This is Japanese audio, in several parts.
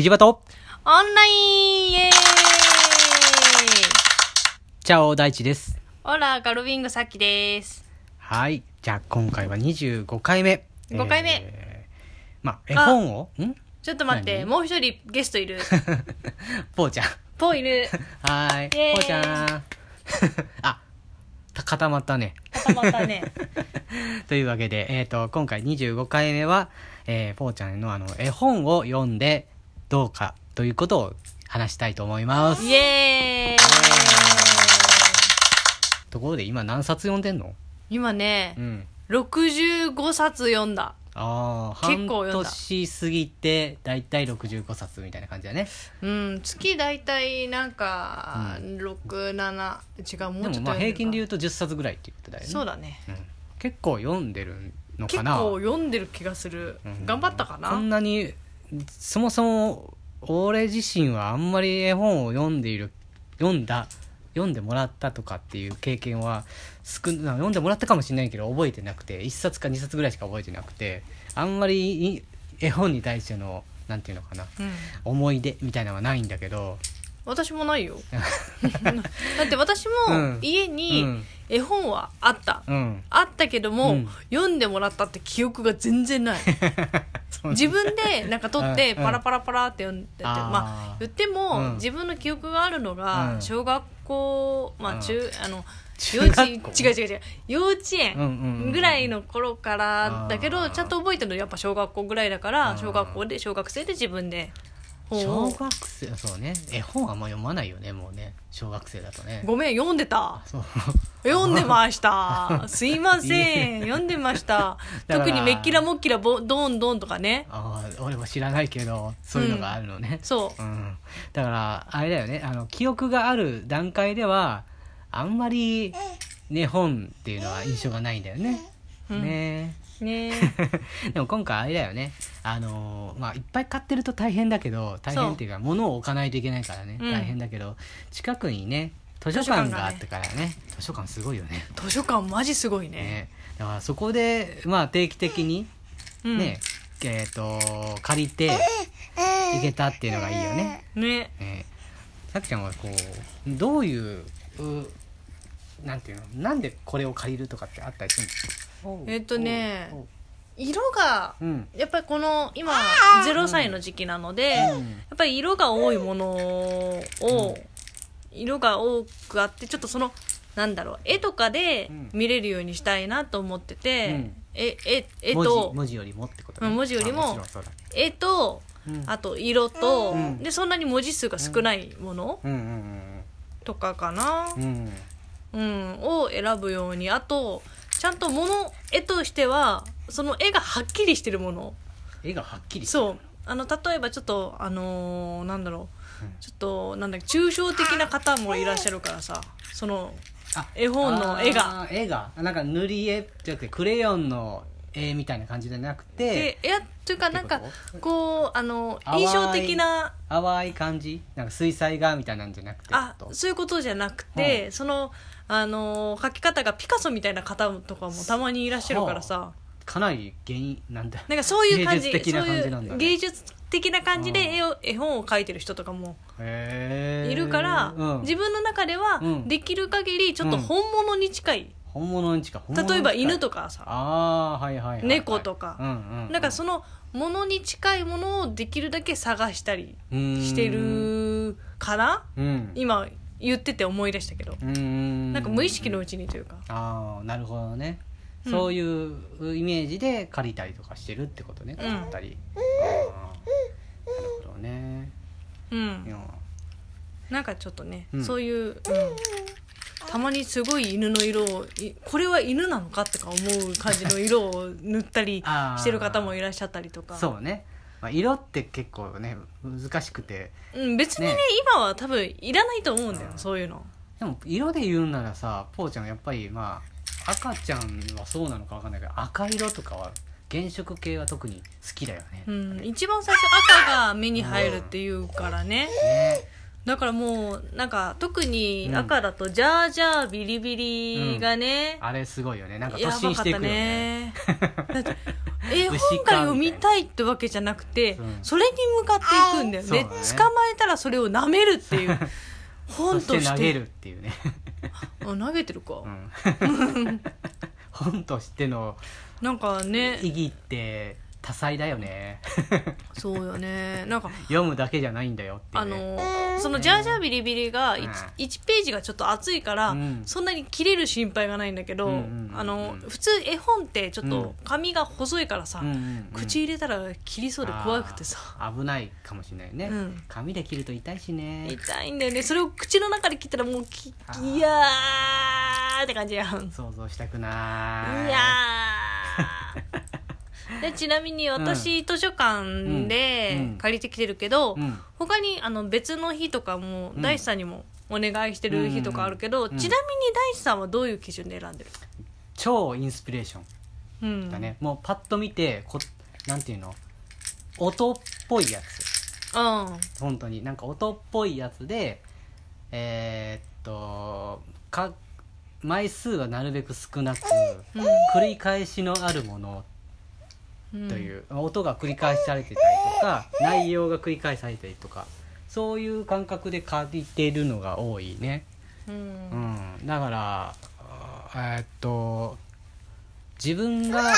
キジバトオンラインイエーイチャオ大地です。オラ、ガルビングさっきです。はい。じゃあ今回は25回目。5回目えーまあ、絵本を、ん？ちょっと待って、何？もう一人ゲストいる。ぽーちゃん。ポいる。はーい。イエーイぽーちゃん。あ、た固まったね。固まったね。というわけで、えっ、と、今回25回目は、えー、ぽーちゃんのあの、絵本を読んでどうかということを話したいと思います。イエーイところで今何冊読んでんの？今ねう、ん。65冊読んだ。ああ、結構読んだ半年過ぎて、だいたい65冊みたいな感じだね。うん、月だいたいなんか、う6、7、違う、もうちょっと平均で言ううと10冊ぐらいって言ってたよね。そうだね。うん結構読んでるの結かな？構読んでる気がする。うん頑張ったかこんななに、そもそも、俺自身はあんまり絵本を読んでいる、読んだ、読んでもらったとかっていう経験は少な読んでもらったかもしれないけど覚えてなくて1冊か2冊ぐらいしか覚えてなくてあんまりい絵本に対してのなんていうのかなうん。思い出みたいなのはないんだけど私もないよ。だって私もうん。家にうん。絵本はあった。うん。あったけども、うん。読んでもらったって記憶が全然ない。自分でなんか撮ってうん。パラパラパラって読んでて、まあ言っても、うん。自分の記憶があるのがうん。小学校、まうん。あ中、あの中幼稚違う違う違う幼稚園ぐらいの頃からだけど、ちゃんと覚えてるのやっぱ小学校ぐらいだからうん小学校で小学生で自分で本小を学生そうね。絵本あんま読まないよねもうね。小学生だとね。ごめん読んでた。そう。読んでました。すいません。読んでました。特にメッキラモッキラボドンドンとかね。ああ俺も知らないけどそういうのがあるのね、そう。うん、だからあれだよね。あの記憶がある段階ではあんまりね本っていうのは印象がないんだよね、うん。ねね。でも今回あれだよね。あのーまあいっぱい買ってると大変だけど大変っていうか物を置かないといけないからね、うん。大変だけど近くにね図書館があってからね。図書館すごいよね。図書館マジすごいね。ね。だからそこでまあ定期的にうん。ね、えっ、と借りて行けたっていうのがいいよね。ね。ね。さきちゃんはこうどういううなんていうの？なんでこれを借りるとかってあったりするの？えっとね色がうん。やっぱりこの今0歳の時期なので、やうん。っぱり色が多いものを、色が多くあってちょっとそのなんだろう絵とかでうん。見れるようにしたいなと思ってて、うん。ええ絵文と字文字よりもってことうん文字よりも絵とうん。あと色と、うん。でそんなに文字数が少ないものうん。うん。とかかな。うんうん。うん、を選ぶようにあとちゃんと物絵としてはその絵がはっきりしてるもの。絵がはっきりそう。あの例えばちょっとあのーなんだろう、うん。ちょっとなんだっけ抽象的な方もいらっしゃるからさ。そのあ絵本の絵が。絵が。なんか塗り絵じゃなくてクレヨンの絵みたいな感じじゃなくて。でいやというかなんかここうあの印象的な淡い感じ？なんか水彩画みたいなんじゃなくてあそういうことじゃなくて、うそのあのー描き方がピカソみたいな方とかもたまにいらっしゃるからさ、かなり原因なんだ。なんかそういう感じ芸術的な感じなんだね。そういう芸術的な感じで絵を絵本を描いてる人とかもいるから、うん。自分の中ではうん。できる限りちょっと本物に近い、本物に近い。本物に近い。例えば犬とかさ。ああはいはいはいはい。猫とか。うんうんうん。なんかそのものに近いものをできるだけ探したりしてるかなうん。今言ってて思い出したけど。ん。なんか無意識のうちにというか。ああなるほどね、うん。そういうイメージで借りたりとかしてるってことね。うん。買ったり、あーなるほどね。うん。なんかちょっとね、うん。そういう、うん。たまにすごい犬の色をいこれは犬なのかとか思う感じの色を塗ったりしてる方もいらっしゃったりとか。そうね、まあ、色って結構ね難しくて。うん、別にねね。今は多分いらないと思うんだよ、うん。そういうの。でも色で言うんならさぽーちゃんやっぱりまあ赤ちゃんはそうなのかわかんないけど赤色とかは原色系は特に好きだよね、うん、一番最初赤が目に入るっていうからね、ね。だからもうなんか特にうん。赤だとジャージャービリビリがね、あれすごいよね。なんかや突進ばかっていくよね。ねだって 絵本が読みたいってわけじゃなくてうん。それに向かっていくんだよ。ねね。捕まえたらそれを舐めるっていう。本としてそして投げるっていうね、あ投げてるか、うん、本としてのなんかね。意義って多彩だよね。そうよね。なんか読むだけじゃないんだよっていう、あね、のその「ジャージャービリビリ」が 1, うん。1ページがちょっと厚いから、うん。そんなに切れる心配がないんだけど、うんうんうんうん。あの普通絵本ってちょっと紙が細いからさ、うん口入れたら切りそうで怖くてさ。危ないかもしれないね、うん。紙で切ると痛いしね。痛いんだよね。それを口の中で切ったらもうきいやーって感じやん。い想像したくないやー でちなみに私、図書館うん。で借りてきてるけど、うん。他にあの別の日とかもうん。大地さんにもお願いしてる日とかあるけど、うん。ちなみに大地さんはどういう基準で選んでる？超インスピレーション。うん。だね、もうパッと見てこなんていうの？音っぽいやつ。うん。本当に。なんか音っぽいやつでえーっとか枚数はなるべく少なくうん。繰り返しのあるものうんという、音が繰り返されてたりとか内容が繰り返されたりとかそういう感覚で借りてるのが多いね、ううん。ん、だからえーっと自分が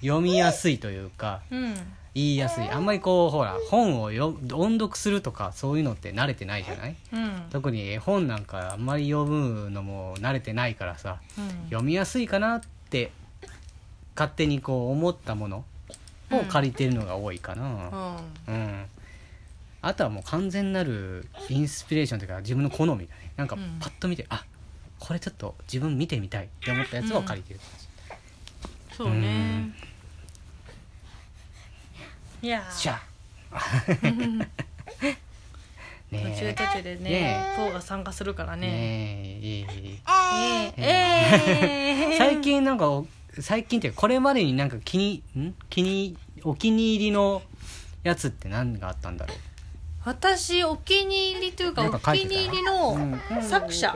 読みやすいというかうん言いやすい。あんまりこうほら本をよ音読するとかそういうのって慣れてないじゃない？うん。特に絵本なんかあんまり読むのも慣れてないからさうん。読みやすいかなって勝手にこう思ったものを借りてるのが多いかな。うん、あとはもう完全なるインスピレーションというか自分の好みだねなんかうん。パッと見て、あこれちょっと自分見てみたいって思ったやつを借りてる、そうね。いやー。しゃ ね途中途中でねねポーが参加するからえね。ねえいいいいええ。え 最近なんかお最近っていうかこれまでになんか気にん？気にお気に入りのやつって何があったんだろう？私お気に入りというかなんおか書いてた？気に入りの作者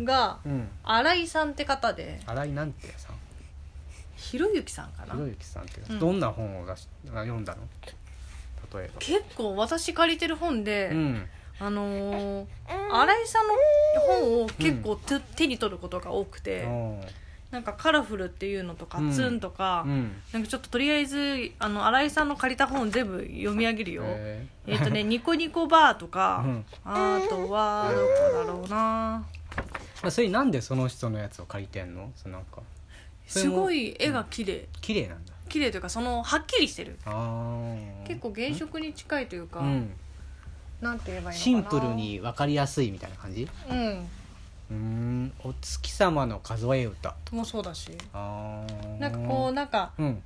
がうん。新井さんって方で。新井なんてさん？ひろゆきさんかな？ひろゆきさんって、うん。どんな本を出しあ読んだの？例え結構私借りてる本で、ばうん。あのー新井さんの本を結構手,、手に取ることが多くて、おーなんか「カラフル」っていうのとか「うん。ツン」とか、うん。なんかちょっととりあえずあの新井さんの借りた本全部読み上げるよ、へえっ、とね「ニコニコバー」とか、うん。あとはどこだろうな。まあ、それなんでその人のやつを借りてんの？そのなんか。すごい絵が綺麗。綺麗なんだ。綺麗というかそのはっきりしてる。結構原色に近いというか、うんなんて言えばいいのかなシンプルに分かりやすいみたいな感じうんうーん。お月様の数え歌。もそうだし。あー。なんかこうなんかうん。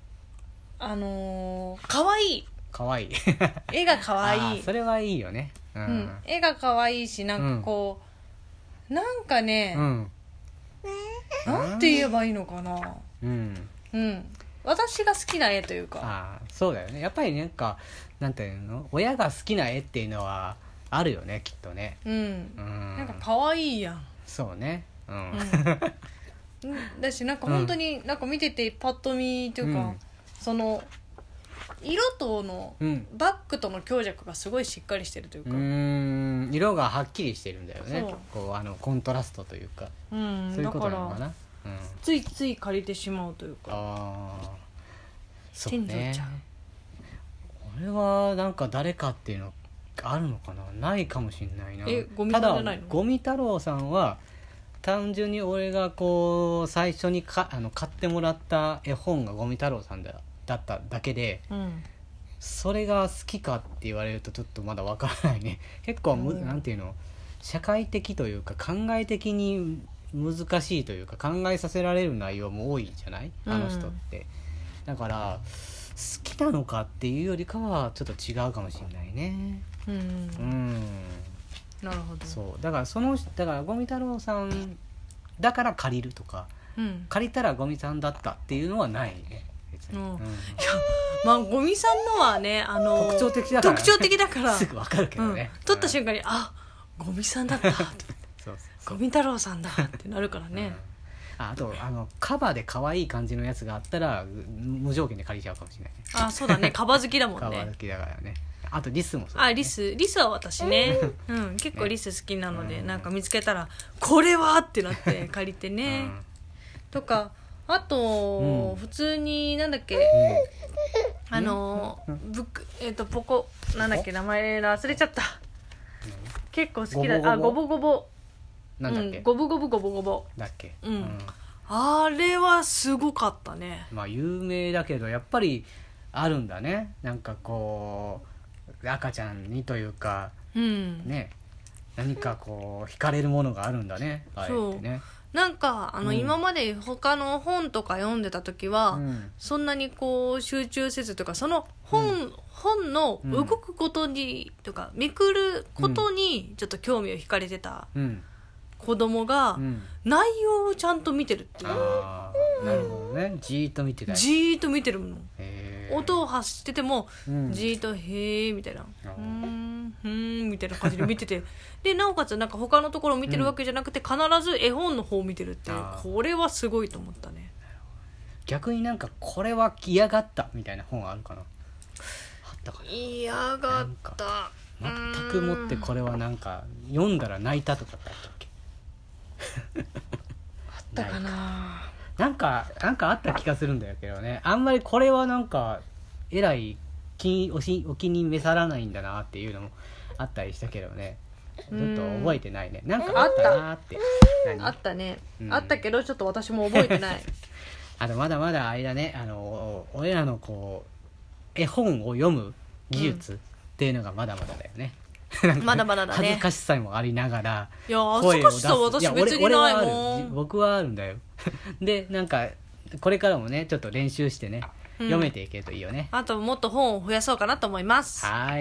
あのー、可愛い。かわい。い絵が可あ愛い。ーそれはいいよね。ううん。ん、絵が可愛いしなんかこう、なんかね、うん。なんて言えばいいのかな？うん。うん。私が好きな絵というか。ああそうだよね。やっぱりなんかなんていうの？親が好きな絵っていうのはあるよねきっとね。うん。うん。なんか可愛いやんそうね。うん、うん。だしなんか本当になんか見ててパッと見というか、うん。その色とのうん。バックとの強弱がすごいしっかりしてるといううか、ーん。色がはっきりしてるんだよね。そう。こうあのコントラストというか。うんそういうことだからな？のかなうん。ついつい借りてしまうというか。ああそうね。ちゃん。俺はなんか誰かっていうのあるのかな？ないかもしんないな。えゴミさんじゃないの？ただゴミ太郎さんは単純に俺がこう最初にかあの買ってもらった絵本がゴミ太郎さんだだっただけでうん。それが好きかって言われるとちょっとまだわからないね。結構む、うん。なんていうの？社会的というか考え的に難しいというか考えさせられる内容も多いじゃない？あの人って、だから好きなのかっていうよりかはちょっと違うかもしれないね。うん、うん。なるほど。そう。だからそのだからゴミ太郎さんだから借りるとかうん。借りたらゴミさんだったっていうのはないね。うん。うん。まあゴミさんのはねあの特徴的だから。ね特徴的だから。すぐわかるけどね、うん、撮った瞬間にあゴミさんだった。ゴミ太郎さんだってなるからね、ああとあのカバで可愛い感じのやつがあったら無条件で借りちゃうかもしれないね。あそうだね。カバ好きだもんね。カバ好きだからね。あとリスもそうあリス。リスは私ね、うん、結構リス好きなので、うんなんか見つけたら「これは!」ってなって借りてね、うん。とかあと、うん。普通になんだっけ？あのブックえっ、とポコなんだっけ？名前忘れちゃった。結構好きだ。あゴボ？ゴボゴボなんだっけ、うん、ゴブゴブゴボゴボだっけ？うん。あれはすごかったね。まあ有名だけどやっぱりあるんだね。なんかこう赤ちゃんにというかうん。ね。何かこう惹かれるものがあるんだね。あえてね。なんかあの、うん。今まで他の本とか読んでた時は、うん。そんなにこう集中せずというかその本,、本の動くことに、とかめくることにちょっと興味を惹かれてた。うん子供が、うん。内容をちゃんと見てるっていう。ああなるほどね。じーっと見てたりじーっと見てるもの。音を発してても、うん。じーっと「へえ」みたいな「あー。うーんふーん」みたいな感じで見てて。でなおかつなんか他のところを見てるわけじゃなくて、必ず絵本の方を見てるっていう。これはすごいと思ったね。逆になんかこれは嫌がったみたいな本あるかな？あったかな？嫌がった。全くもってこれはなんか読んだら泣いたとかってあったっけ？だかな。なんかなんかあった気がするんだけどね。あんまりこれはなんかえらい気おしお気に召さらないんだなっていうのもあったりしたけどね。ちょっと覚えてないね。なんかあったなーって。何？あったね、うん。あったけどちょっと私も覚えてない。あとまだまだ間ね。あの俺らのこう絵本を読む技術っていうのがまだまだだよね、まだまだだね。恥ずかしさもありながらいや恥ずかしさ私や別にないもん。る。僕はあるんだよ。でなんかこれからもねちょっと練習してね、うん。読めていけるといいよね。あともっと本を増やそうかなと思います。はーい